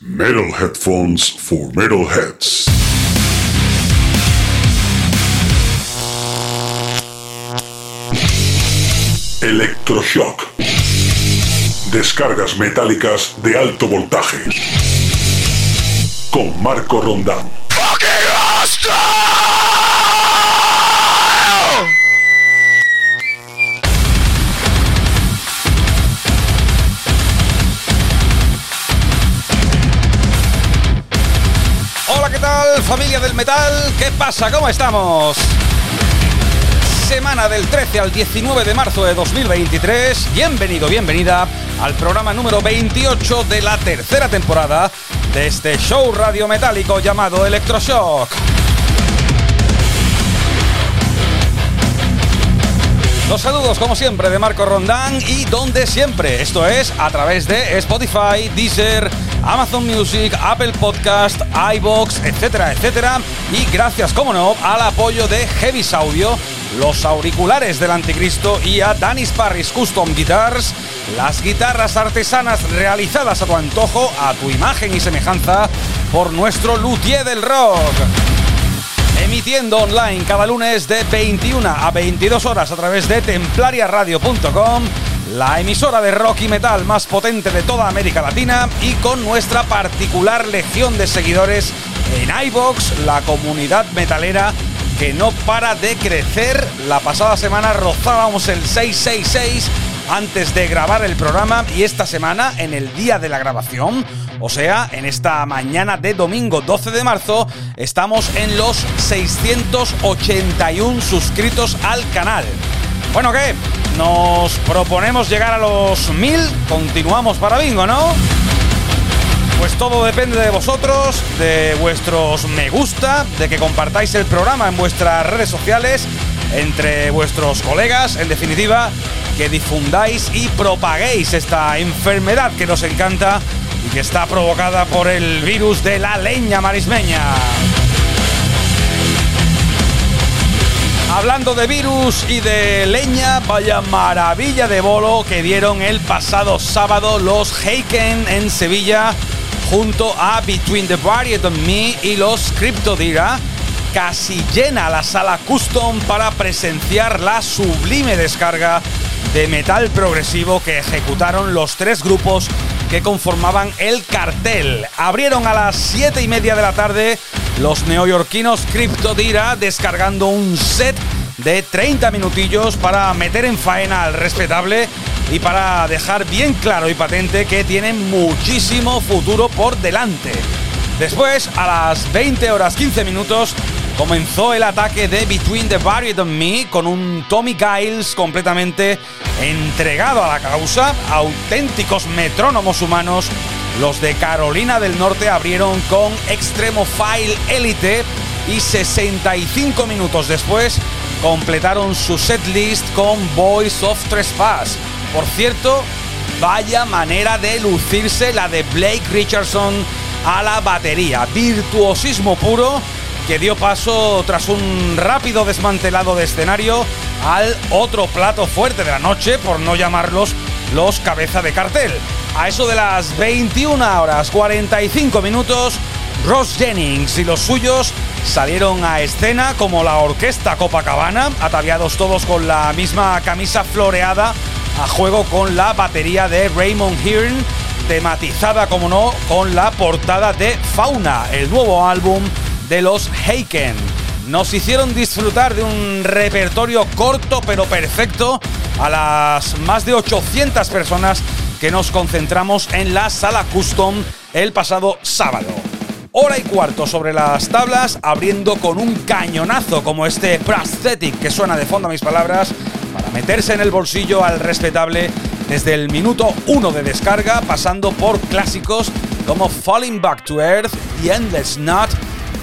Metal Headphones for Metalheads. Electroshock. Descargas metálicas de alto voltaje. Con Marco Rondán. Familia del metal? ¿Qué pasa? ¿Cómo estamos? Semana del 13 al 19 de marzo de 2023. Bienvenido, bienvenida al programa número 28 de la tercera temporada de este show radio metálico llamado Electroshock. Los saludos como siempre de Marco Rondán y donde siempre, esto es a través de Spotify, Deezer, Amazon Music, Apple Podcast, iBox, etcétera, etcétera. Y gracias, como no, al apoyo de Heavy Audio, los auriculares del anticristo y a Danis Parris Custom Guitars, las guitarras artesanas realizadas a tu antojo, a tu imagen y semejanza, por nuestro luthier del rock emitiendo online cada lunes de 21 a 22 horas a través de templariaradio.com, la emisora de rock y metal más potente de toda América Latina y con nuestra particular legión de seguidores en iBox, la comunidad metalera que no para de crecer. La pasada semana rozábamos el 666 antes de grabar el programa y esta semana, en el día de la grabación, o sea, en esta mañana de domingo 12 de marzo, estamos en los 681 suscritos al canal. Bueno, ¿qué? Nos proponemos llegar a los 1000, continuamos para bingo, ¿no? Pues todo depende de vosotros, de vuestros me gusta, de que compartáis el programa en vuestras redes sociales, entre vuestros colegas, en definitiva, que difundáis y propaguéis esta enfermedad que nos encanta y que está provocada por el virus de la leña marismeña. Hablando de virus y de leña, vaya maravilla de bolo que dieron el pasado sábado los Heiken en Sevilla junto a Between the Barrier and Me y los Cryptodira. Casi llena la sala custom para presenciar la sublime descarga de metal progresivo que ejecutaron los tres grupos que conformaban el cartel. Abrieron a las 7 y media de la tarde los neoyorquinos Cryptodira descargando un set de 30 minutillos para meter en faena al respetable y para dejar bien claro y patente que tienen muchísimo futuro por delante. Después, a las 20 horas 15 minutos, comenzó el ataque de Between the Barrier and Me con un Tommy Giles completamente entregado a la causa, auténticos metrónomos humanos. Los de Carolina del Norte abrieron con Extremo File Elite y 65 minutos después completaron su setlist con Voice of Trespass. Por cierto, vaya manera de lucirse la de Blake Richardson a la batería. Virtuosismo puro que dio paso tras un rápido desmantelado de escenario al otro plato fuerte de la noche, por no llamarlos los cabeza de cartel. A eso de las 21 horas 45 minutos, Ross Jennings y los suyos salieron a escena como la orquesta Copacabana, ataviados todos con la misma camisa floreada, a juego con la batería de Raymond Hearn, tematizada como no con la portada de Fauna, el nuevo álbum de los Heiken. Nos hicieron disfrutar de un repertorio corto pero perfecto a las más de 800 personas que nos concentramos en la sala custom el pasado sábado. Hora y cuarto sobre las tablas, abriendo con un cañonazo como este prosthetic que suena de fondo a mis palabras, para meterse en el bolsillo al respetable desde el minuto 1 de descarga, pasando por clásicos como Falling Back to Earth, The Endless Knot,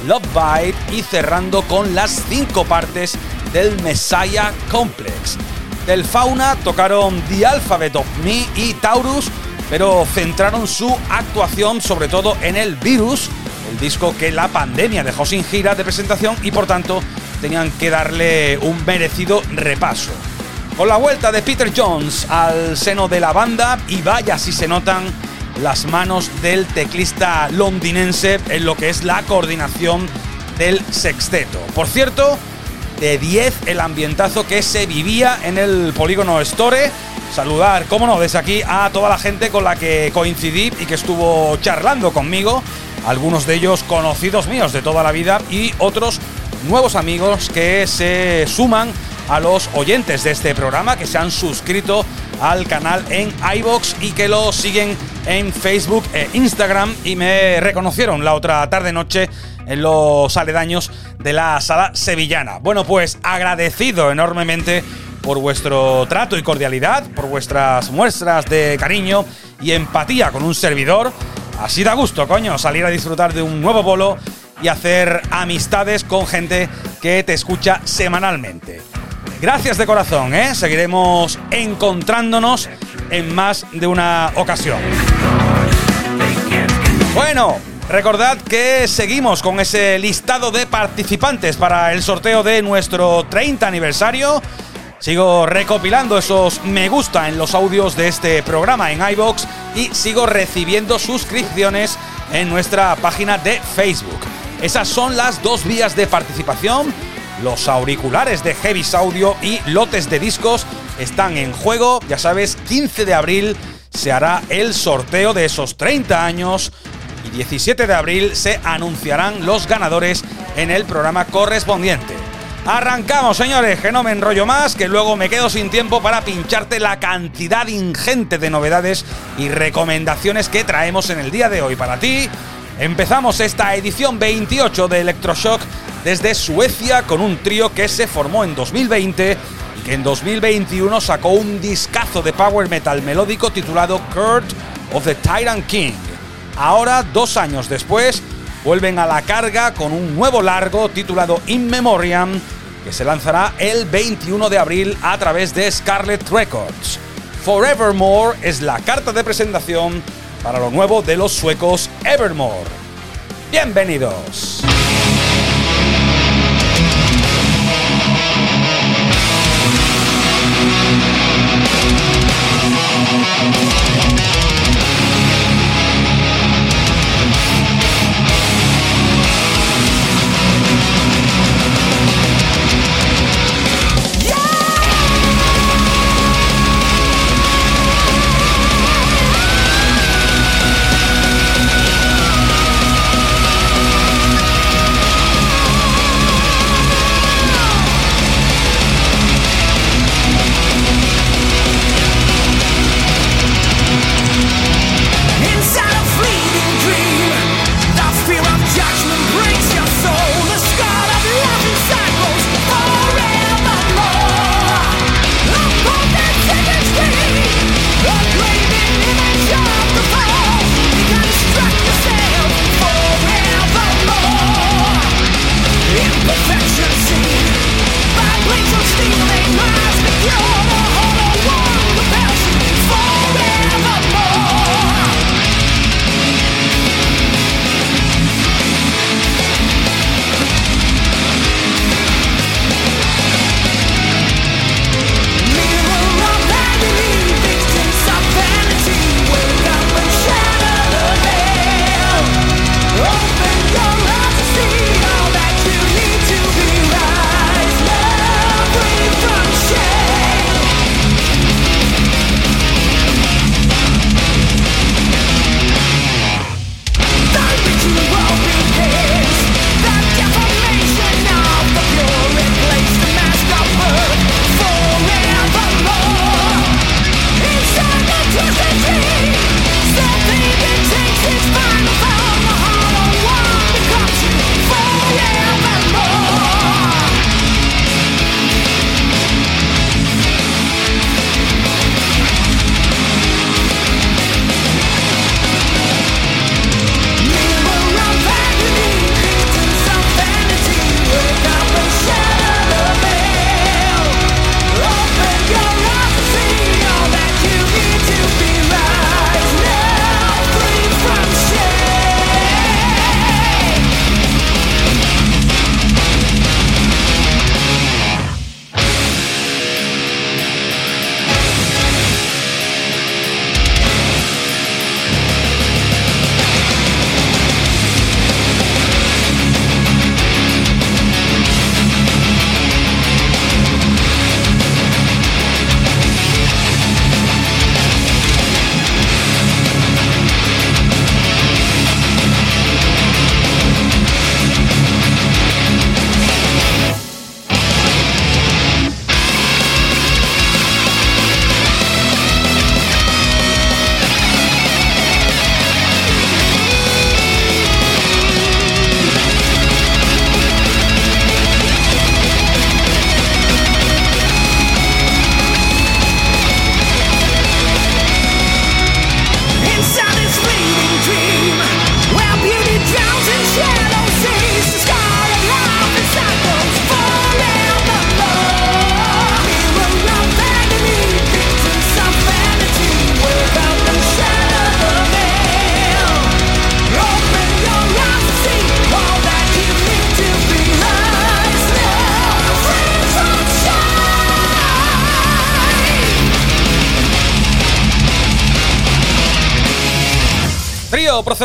Love Bite y cerrando con las cinco partes del Messiah Complex. Del Fauna tocaron The Alphabet of Me y Taurus, pero centraron su actuación sobre todo en el Virus, el disco que la pandemia dejó sin gira de presentación y por tanto tenían que darle un merecido repaso. Con la vuelta de Peter Jones al seno de la banda, y vaya si se notan las manos del teclista londinense en lo que es la coordinación del sexteto. Por cierto, de 10 el ambientazo que se vivía en el polígono Store. Saludar, cómo no, desde aquí a toda la gente con la que coincidí y que estuvo charlando conmigo. Algunos de ellos conocidos míos de toda la vida y otros nuevos amigos que se suman a los oyentes de este programa que se han suscrito al canal en iBox y que lo siguen en Facebook e Instagram y me reconocieron la otra tarde noche en los aledaños de la sala sevillana. Bueno, pues agradecido enormemente por vuestro trato y cordialidad, por vuestras muestras de cariño y empatía con un servidor. Así da gusto, coño, salir a disfrutar de un nuevo bolo y hacer amistades con gente que te escucha semanalmente. Gracias de corazón, ¿eh? Seguiremos encontrándonos en más de una ocasión. Bueno, recordad que seguimos con ese listado de participantes para el sorteo de nuestro 30 aniversario. Sigo recopilando esos me gusta en los audios de este programa en iBox y sigo recibiendo suscripciones en nuestra página de Facebook. Esas son las dos vías de participación los auriculares de Heavy Audio y lotes de discos están en juego. Ya sabes, 15 de abril se hará el sorteo de esos 30 años 17 de abril se anunciarán los ganadores en el programa correspondiente. Arrancamos, señores, que no me enrollo más, que luego me quedo sin tiempo para pincharte la cantidad ingente de novedades y recomendaciones que traemos en el día de hoy para ti. Empezamos esta edición 28 de Electroshock desde Suecia con un trío que se formó en 2020 y que en 2021 sacó un discazo de power metal melódico titulado Kurt of the Tyrant King. Ahora, dos años después, vuelven a la carga con un nuevo largo titulado In Memoriam que se lanzará el 21 de abril a través de Scarlet Records. Forevermore es la carta de presentación para lo nuevo de los suecos Evermore. Bienvenidos.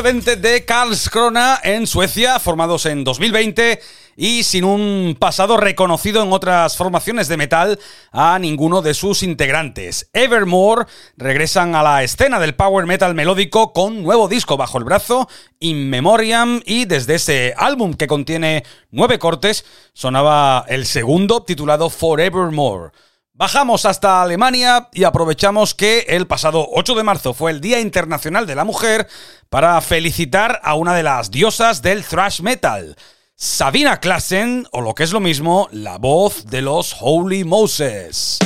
De Karlskrona en Suecia, formados en 2020 y sin un pasado reconocido en otras formaciones de metal a ninguno de sus integrantes. Evermore regresan a la escena del power metal melódico con nuevo disco bajo el brazo, In Memoriam, y desde ese álbum que contiene nueve cortes sonaba el segundo titulado Forevermore. Bajamos hasta Alemania y aprovechamos que el pasado 8 de marzo fue el Día Internacional de la Mujer para felicitar a una de las diosas del thrash metal, Sabina Klassen, o lo que es lo mismo, la voz de los Holy Moses.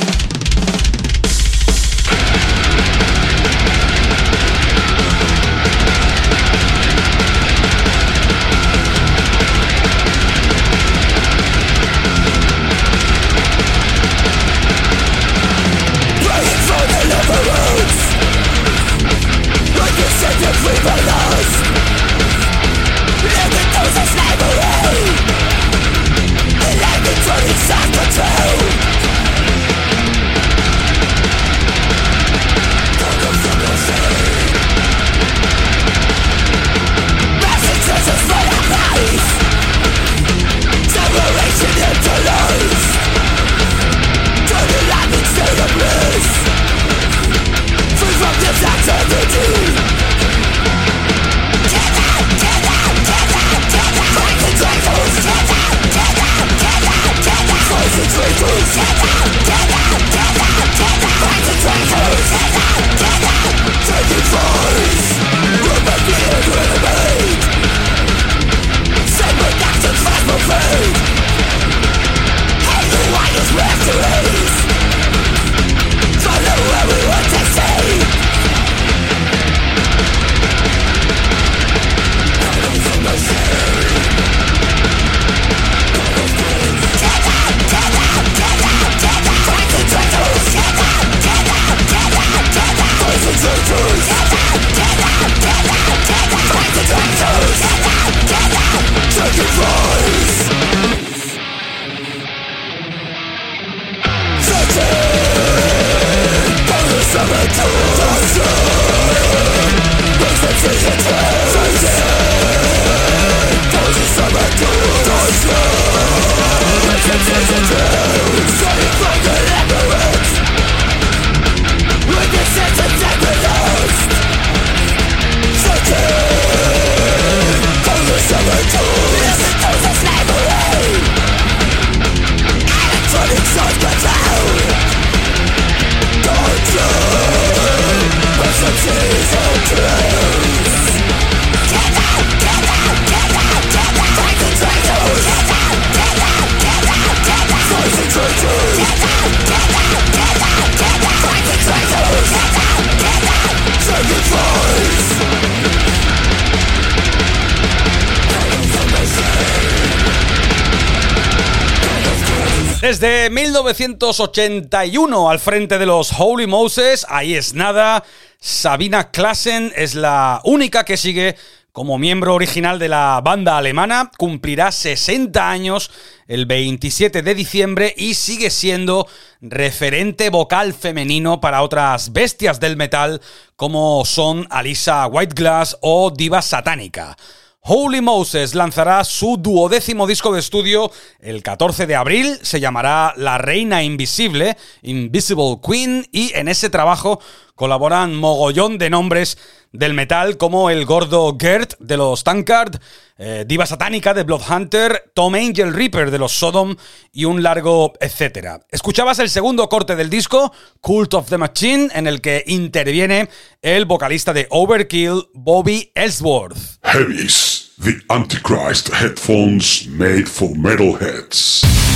Desde 1981 al frente de los Holy Moses, ahí es nada. Sabina Klassen es la única que sigue como miembro original de la banda alemana, cumplirá 60 años el 27 de diciembre y sigue siendo referente vocal femenino para otras bestias del metal como son Alisa Whiteglass o Diva Satánica. Holy Moses lanzará su duodécimo disco de estudio el 14 de abril, se llamará La Reina Invisible, Invisible Queen, y en ese trabajo colaboran mogollón de nombres del metal como el gordo Gert de los Tankard, eh, Diva Satánica de Bloodhunter, Tom Angel Reaper de los Sodom y un largo etcétera. Escuchabas el segundo corte del disco, Cult of the Machine, en el que interviene el vocalista de Overkill, Bobby Ellsworth. Heavies, the Antichrist headphones made for metalheads.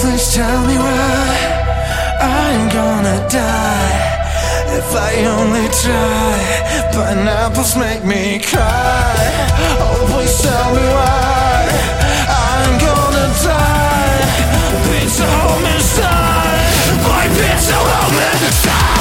please tell me why I'm gonna die if I only try. Pineapples make me cry. Oh, please tell me why I'm gonna die. Pizza home inside. My pizza home inside.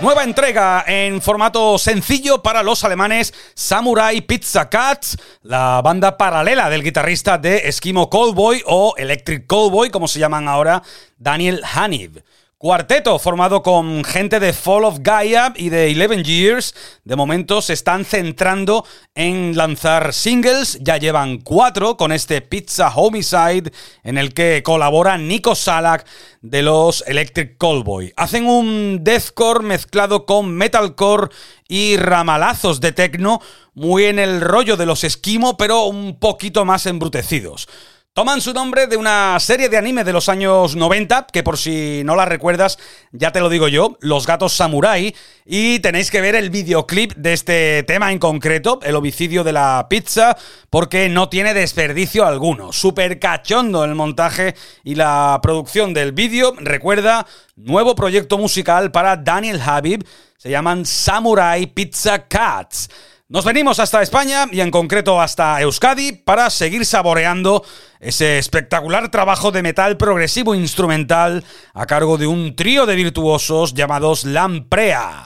Nueva entrega en formato sencillo para los alemanes Samurai Pizza Cats, la banda paralela del guitarrista de Eskimo Callboy o Electric Callboy, como se llaman ahora, Daniel Hanif. Cuarteto formado con gente de Fall of Gaia y de Eleven Years. De momento se están centrando en lanzar singles. Ya llevan cuatro con este Pizza Homicide en el que colabora Nico Salak de los Electric Callboy. Hacen un deathcore mezclado con metalcore y ramalazos de techno, muy en el rollo de los esquimo, pero un poquito más embrutecidos. Toman su nombre de una serie de anime de los años 90, que por si no la recuerdas, ya te lo digo yo, Los Gatos Samurai, y tenéis que ver el videoclip de este tema en concreto, el homicidio de la pizza, porque no tiene desperdicio alguno. Súper cachondo el montaje y la producción del vídeo. Recuerda, nuevo proyecto musical para Daniel Habib, se llaman Samurai Pizza Cats. Nos venimos hasta España y en concreto hasta Euskadi para seguir saboreando ese espectacular trabajo de metal progresivo instrumental a cargo de un trío de virtuosos llamados Lamprea.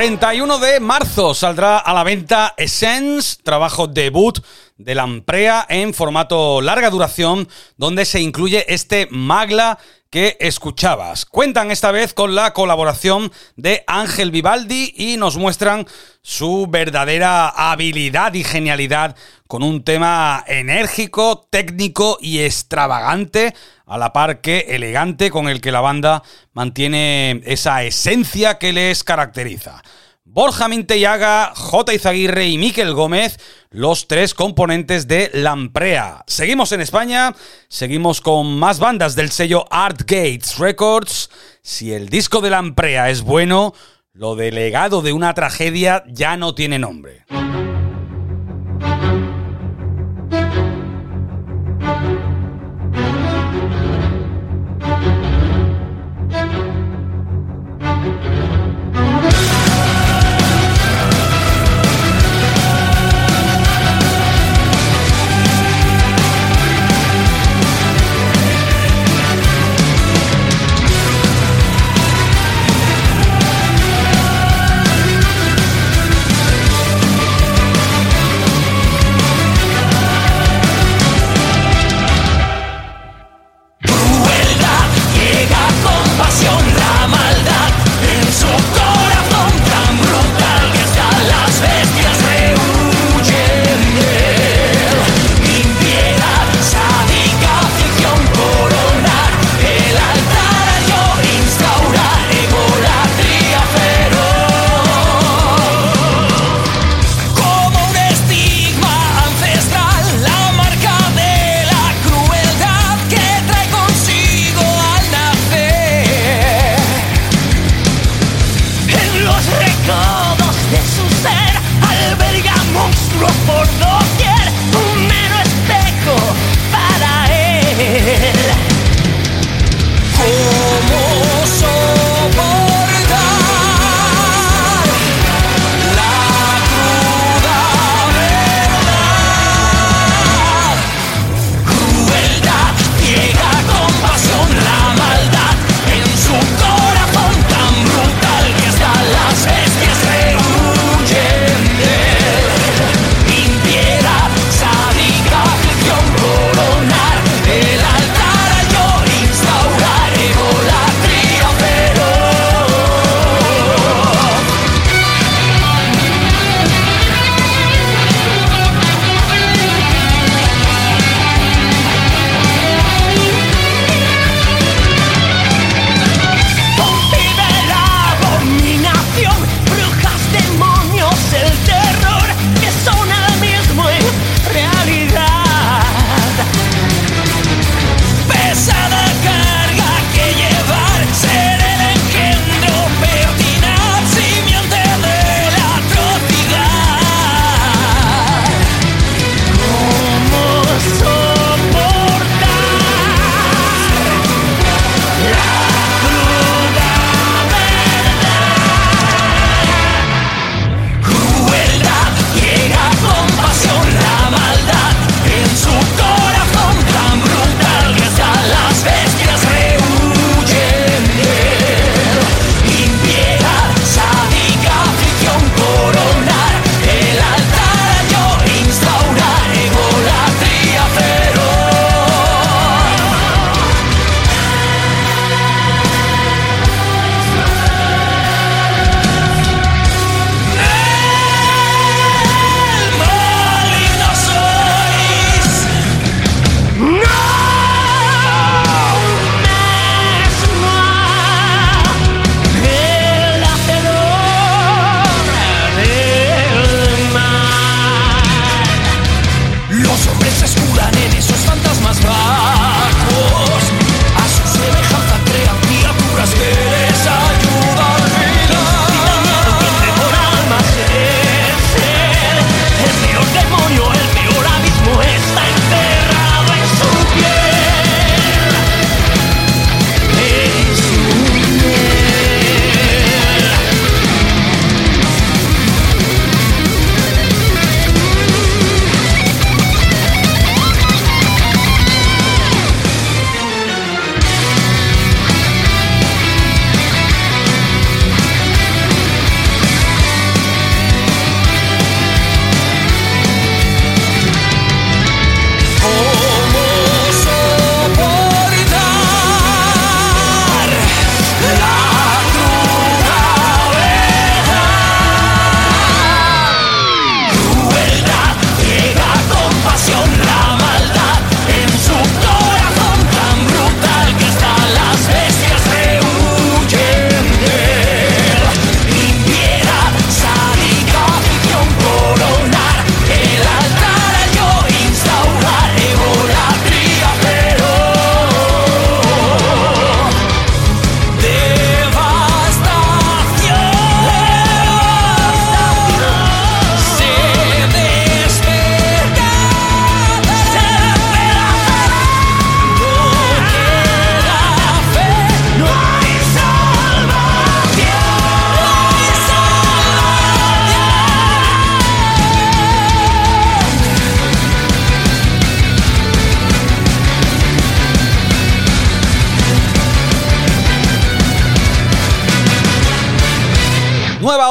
31 de marzo saldrá a la venta Essence, trabajo debut de la Amprea en formato larga duración, donde se incluye este Magla que escuchabas. Cuentan esta vez con la colaboración de Ángel Vivaldi y nos muestran su verdadera habilidad y genialidad con un tema enérgico, técnico y extravagante, a la par que elegante con el que la banda mantiene esa esencia que les caracteriza. Borja Mintellaga, J. Izaguirre y Miquel Gómez, los tres componentes de Lamprea. Seguimos en España, seguimos con más bandas del sello Art Gates Records. Si el disco de Lamprea es bueno, lo delegado de una tragedia ya no tiene nombre. todos de su ser alberga monstruos por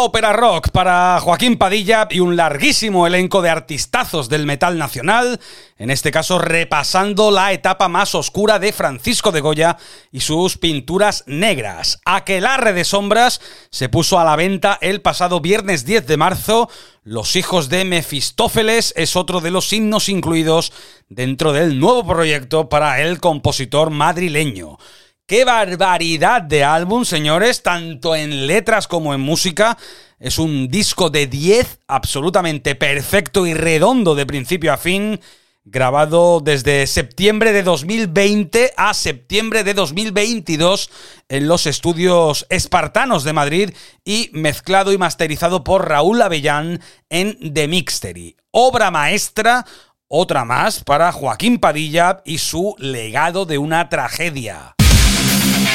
ópera rock para Joaquín Padilla y un larguísimo elenco de artistazos del metal nacional, en este caso repasando la etapa más oscura de Francisco de Goya y sus pinturas negras. Aquelarre de sombras se puso a la venta el pasado viernes 10 de marzo. Los hijos de Mefistófeles es otro de los himnos incluidos dentro del nuevo proyecto para el compositor madrileño. ¡Qué barbaridad de álbum, señores! Tanto en letras como en música. Es un disco de 10, absolutamente perfecto y redondo de principio a fin, grabado desde septiembre de 2020 a septiembre de 2022 en los estudios espartanos de Madrid y mezclado y masterizado por Raúl Avellán en The Mixtery. Obra maestra, otra más para Joaquín Padilla y su legado de una tragedia.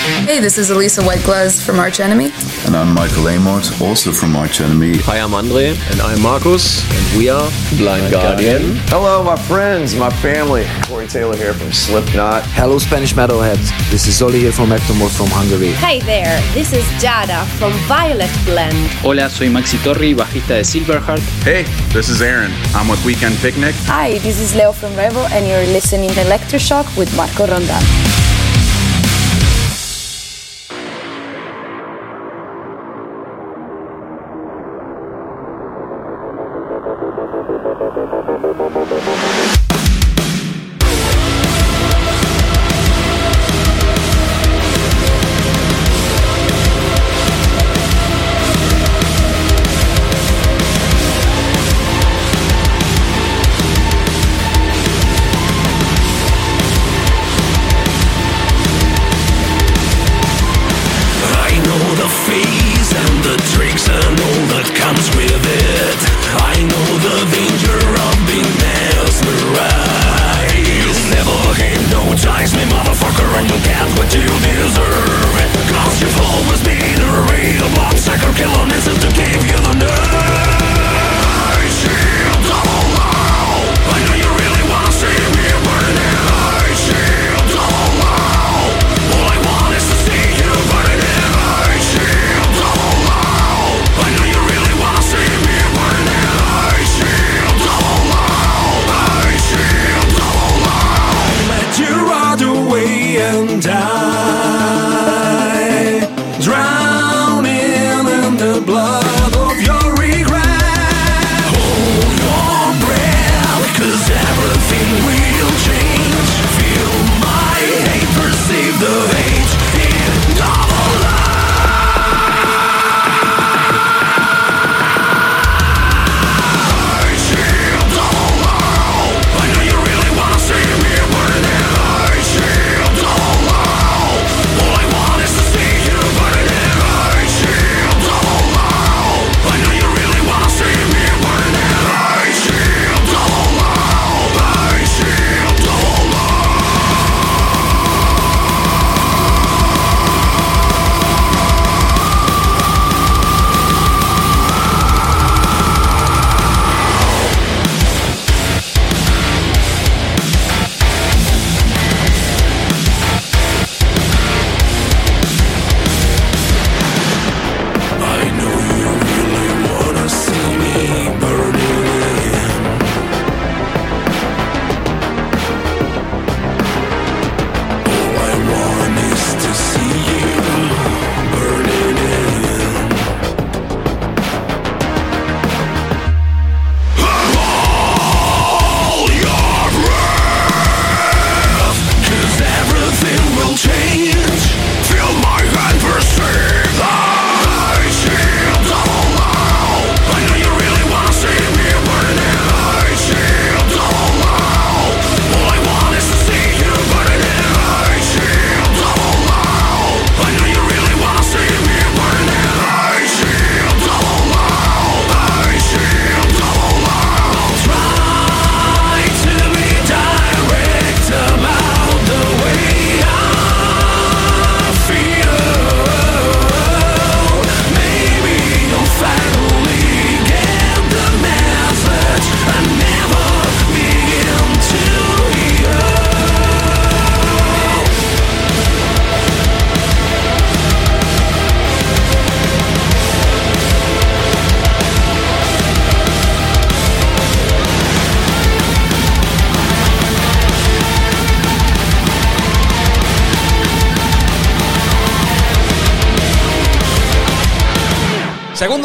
Hey, this is Elisa Whiteglass from Arch Enemy. And I'm Michael Amott, also from Arch Enemy. Hi, I'm Andre. And I'm Marcus. And we are Blind Guardian. Hello, my friends, my family. Corey Taylor here from Slipknot. Hello, Spanish metalheads. This is Oli here from Ectomorph from Hungary. Hey there, this is Jada from Violet Blend. Hola, soy Maxi Torri, bajista de Silverheart. Hey, this is Aaron. I'm with Weekend Picnic. Hi, this is Leo from Rebel, and you're listening to Electroshock with Marco Rondan.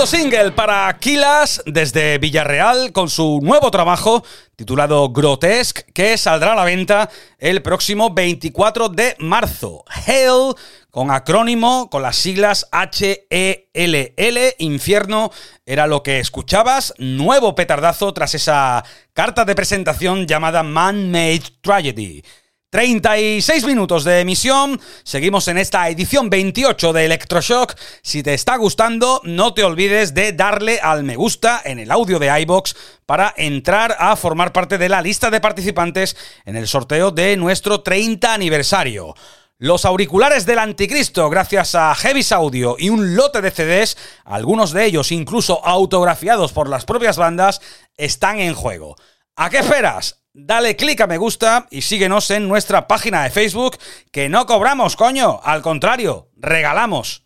Single para Kilas desde Villarreal con su nuevo trabajo titulado Grotesque que saldrá a la venta el próximo 24 de marzo. Hell con acrónimo con las siglas H-E-L-L, Infierno era lo que escuchabas, nuevo petardazo tras esa carta de presentación llamada Man-Made Tragedy. 36 minutos de emisión. Seguimos en esta edición 28 de Electroshock. Si te está gustando, no te olvides de darle al me gusta en el audio de iBox para entrar a formar parte de la lista de participantes en el sorteo de nuestro 30 aniversario. Los auriculares del anticristo, gracias a Heavis Audio y un lote de CDs, algunos de ellos incluso autografiados por las propias bandas, están en juego. ¿A qué esperas? Dale clic a me gusta y síguenos en nuestra página de Facebook, que no cobramos, coño, al contrario, regalamos.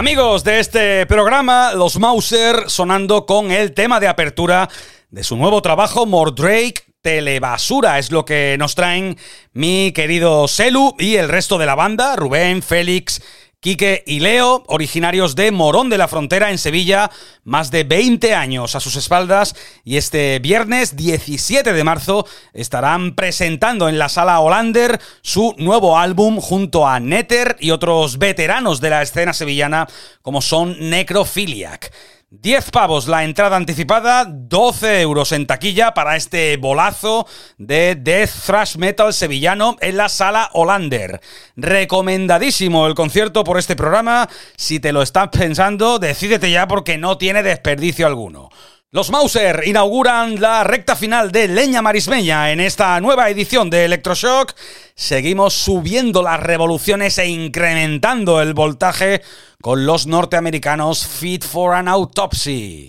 Amigos de este programa, los Mauser sonando con el tema de apertura de su nuevo trabajo, Mordrake Telebasura. Es lo que nos traen mi querido Selu y el resto de la banda, Rubén, Félix Quique y Leo, originarios de Morón de la Frontera en Sevilla, más de 20 años a sus espaldas y este viernes 17 de marzo estarán presentando en la sala Hollander su nuevo álbum junto a Netter y otros veteranos de la escena sevillana como son Necrophiliac. 10 pavos la entrada anticipada, 12 euros en taquilla para este bolazo de Death Thrash Metal sevillano en la sala Hollander. Recomendadísimo el concierto por este programa. Si te lo estás pensando, decídete ya porque no tiene desperdicio alguno. Los Mauser inauguran la recta final de Leña Marismeña en esta nueva edición de Electroshock. Seguimos subiendo las revoluciones e incrementando el voltaje con los norteamericanos Fit for an Autopsy.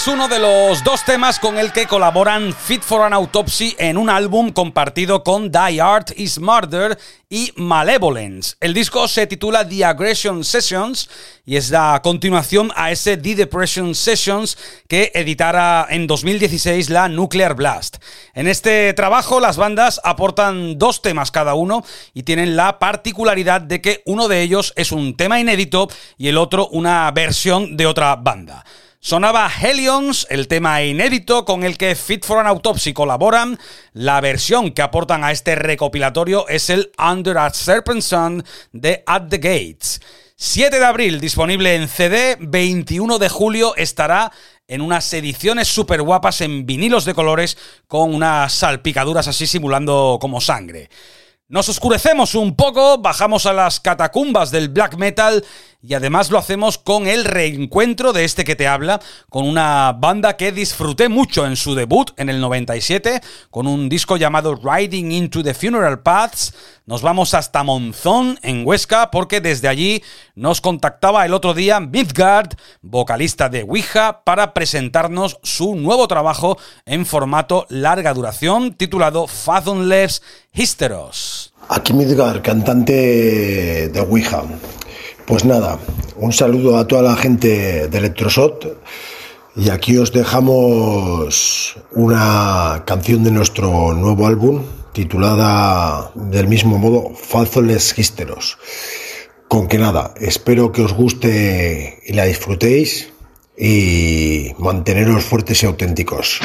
Es uno de los dos temas con el que colaboran Fit for an Autopsy en un álbum compartido con Die Art is Murder y Malevolence. El disco se titula The Aggression Sessions y es la continuación a ese The Depression Sessions que editara en 2016 la Nuclear Blast. En este trabajo las bandas aportan dos temas cada uno y tienen la particularidad de que uno de ellos es un tema inédito y el otro una versión de otra banda. Sonaba Helions, el tema inédito con el que Fit for an Autopsy colaboran. La versión que aportan a este recopilatorio es el Under a Serpent Sun de At the Gates. 7 de abril disponible en CD, 21 de julio estará en unas ediciones súper guapas en vinilos de colores con unas salpicaduras así simulando como sangre. Nos oscurecemos un poco, bajamos a las catacumbas del black metal y además lo hacemos con el reencuentro de este que te habla, con una banda que disfruté mucho en su debut en el 97, con un disco llamado Riding into the Funeral Paths. Nos vamos hasta Monzón, en Huesca, porque desde allí nos contactaba el otro día Midgard, vocalista de Ouija, para presentarnos su nuevo trabajo en formato larga duración, titulado Fathomless Hysteros. Aquí Midgard, cantante de Ouija. Pues nada, un saludo a toda la gente de Electrosot y aquí os dejamos una canción de nuestro nuevo álbum titulada del mismo modo Falsoles Gisteros. Con que nada, espero que os guste y la disfrutéis y manteneros fuertes y auténticos.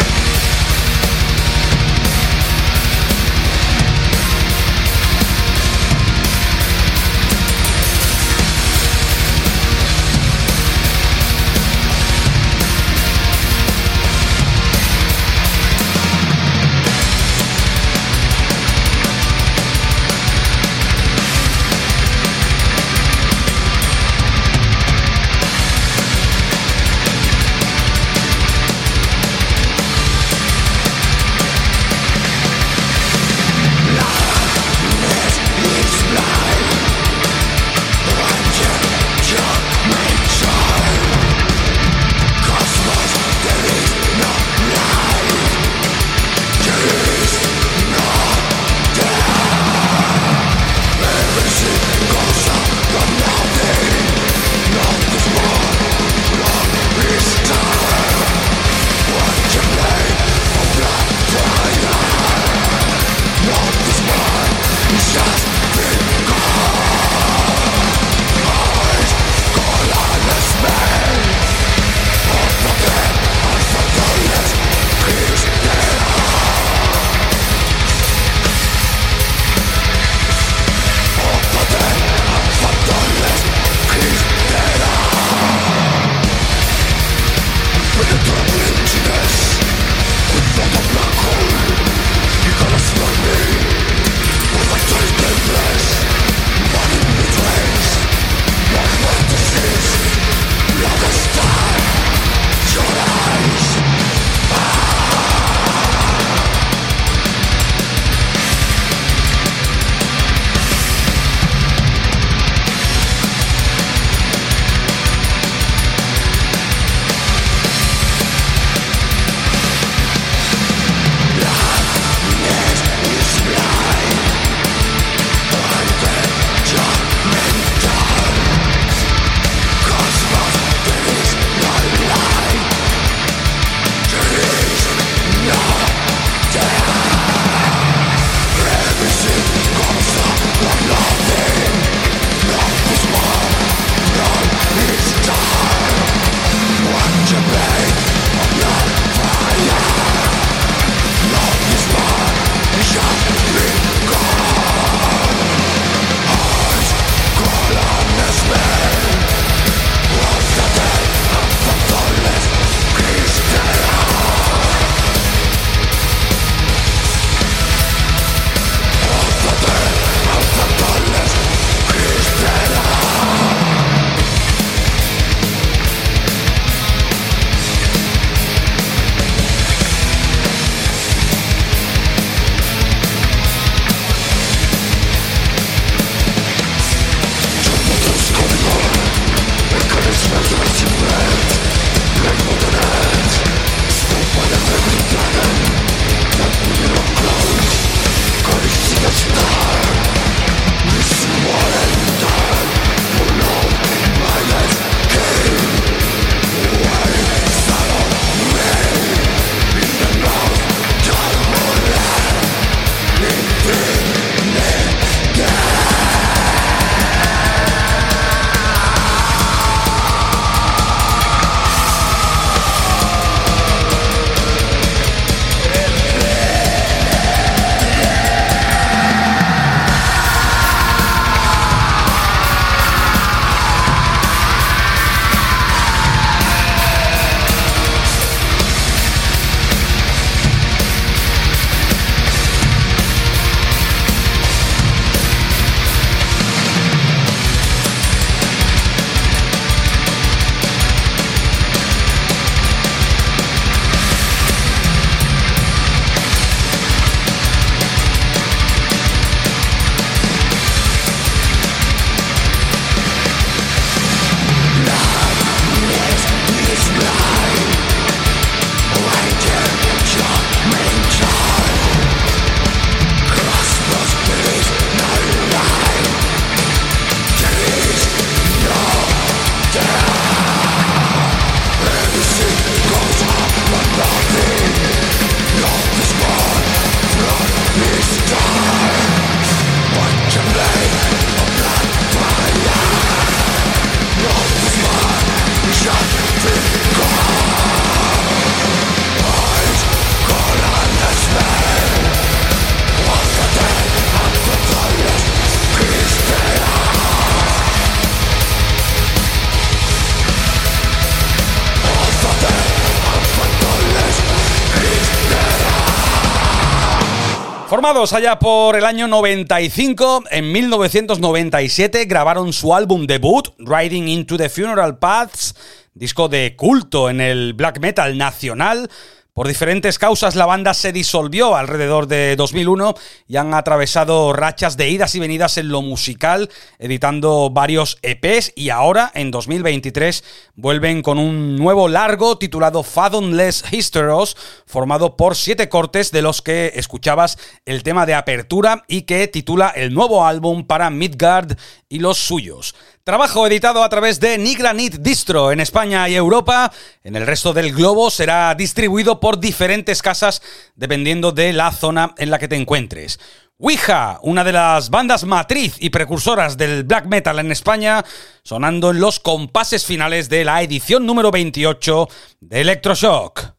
Allá por el año 95, en 1997 grabaron su álbum debut, Riding into the Funeral Paths, disco de culto en el black metal nacional, por diferentes causas la banda se disolvió alrededor de 2001 y han atravesado rachas de idas y venidas en lo musical, editando varios EPs y ahora, en 2023, vuelven con un nuevo largo titulado Fathomless Hysteros, formado por siete cortes de los que escuchabas el tema de apertura y que titula el nuevo álbum para Midgard y los suyos. Trabajo editado a través de Nigranit Distro en España y Europa. En el resto del globo será distribuido por diferentes casas dependiendo de la zona en la que te encuentres. Ouija, una de las bandas matriz y precursoras del black metal en España, sonando en los compases finales de la edición número 28 de Electroshock.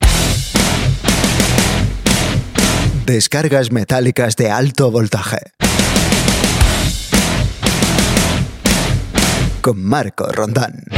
Descargas metálicas de alto voltaje. Con Marco Rondán.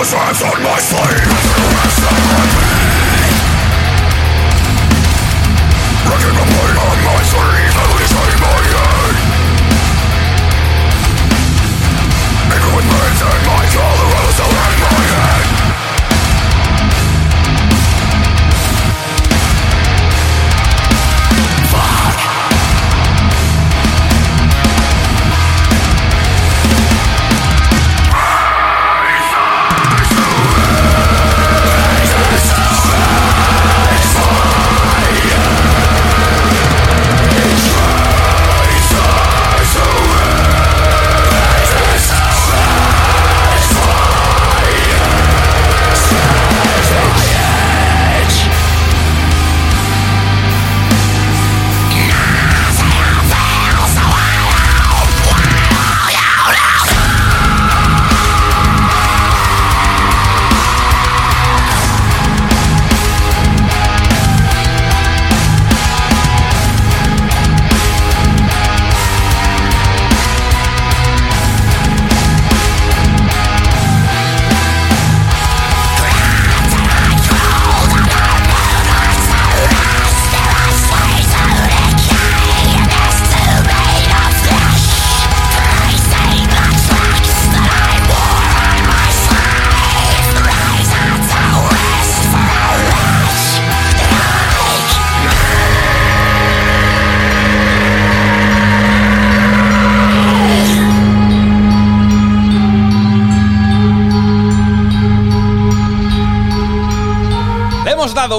the stripes on my sleeve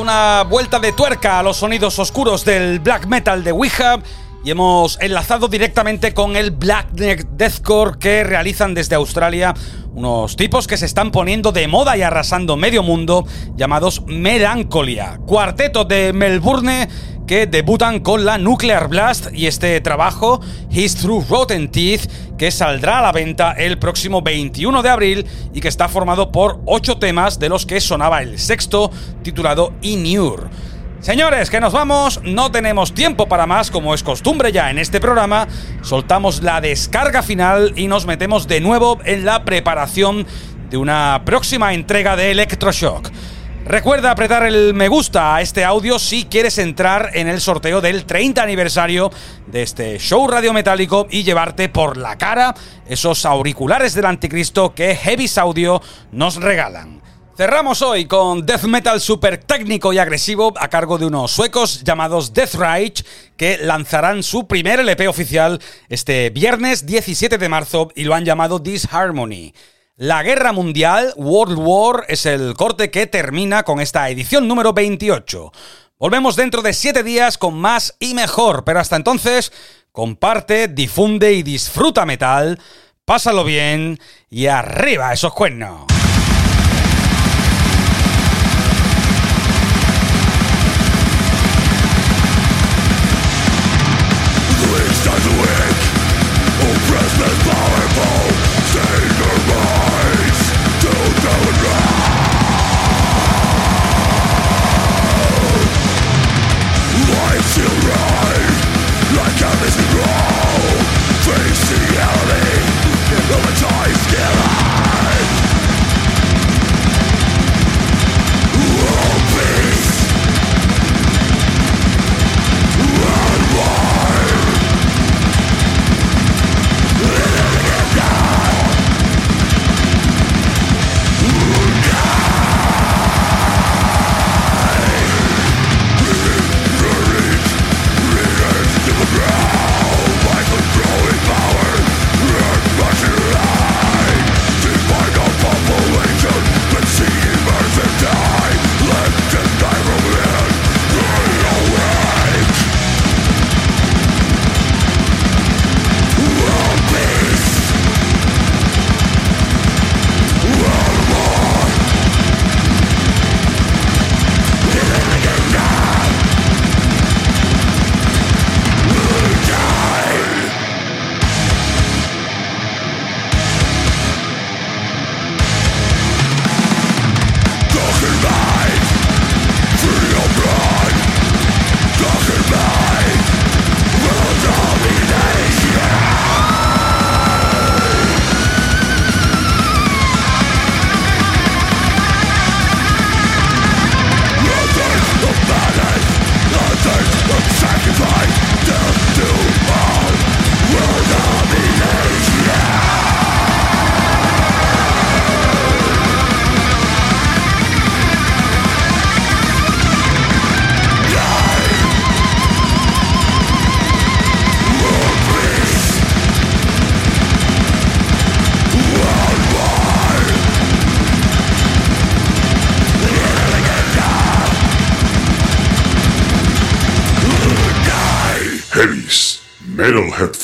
una vuelta de tuerca a los sonidos oscuros del black metal de Ouija y hemos enlazado directamente con el black deathcore que realizan desde Australia unos tipos que se están poniendo de moda y arrasando medio mundo llamados Melancholia, cuarteto de Melbourne que debutan con la Nuclear Blast y este trabajo, His Through Rotten Teeth, que saldrá a la venta el próximo 21 de abril y que está formado por 8 temas de los que sonaba el sexto, titulado Inure. Señores, que nos vamos, no tenemos tiempo para más, como es costumbre ya en este programa, soltamos la descarga final y nos metemos de nuevo en la preparación de una próxima entrega de Electroshock. Recuerda apretar el me gusta a este audio si quieres entrar en el sorteo del 30 aniversario de este show radiometálico y llevarte por la cara esos auriculares del anticristo que Heavy Audio nos regalan. Cerramos hoy con death metal super técnico y agresivo a cargo de unos suecos llamados Death Rage que lanzarán su primer LP oficial este viernes 17 de marzo y lo han llamado Disharmony. La guerra mundial, World War, es el corte que termina con esta edición número 28. Volvemos dentro de 7 días con más y mejor, pero hasta entonces, comparte, difunde y disfruta metal, pásalo bien y arriba esos cuernos.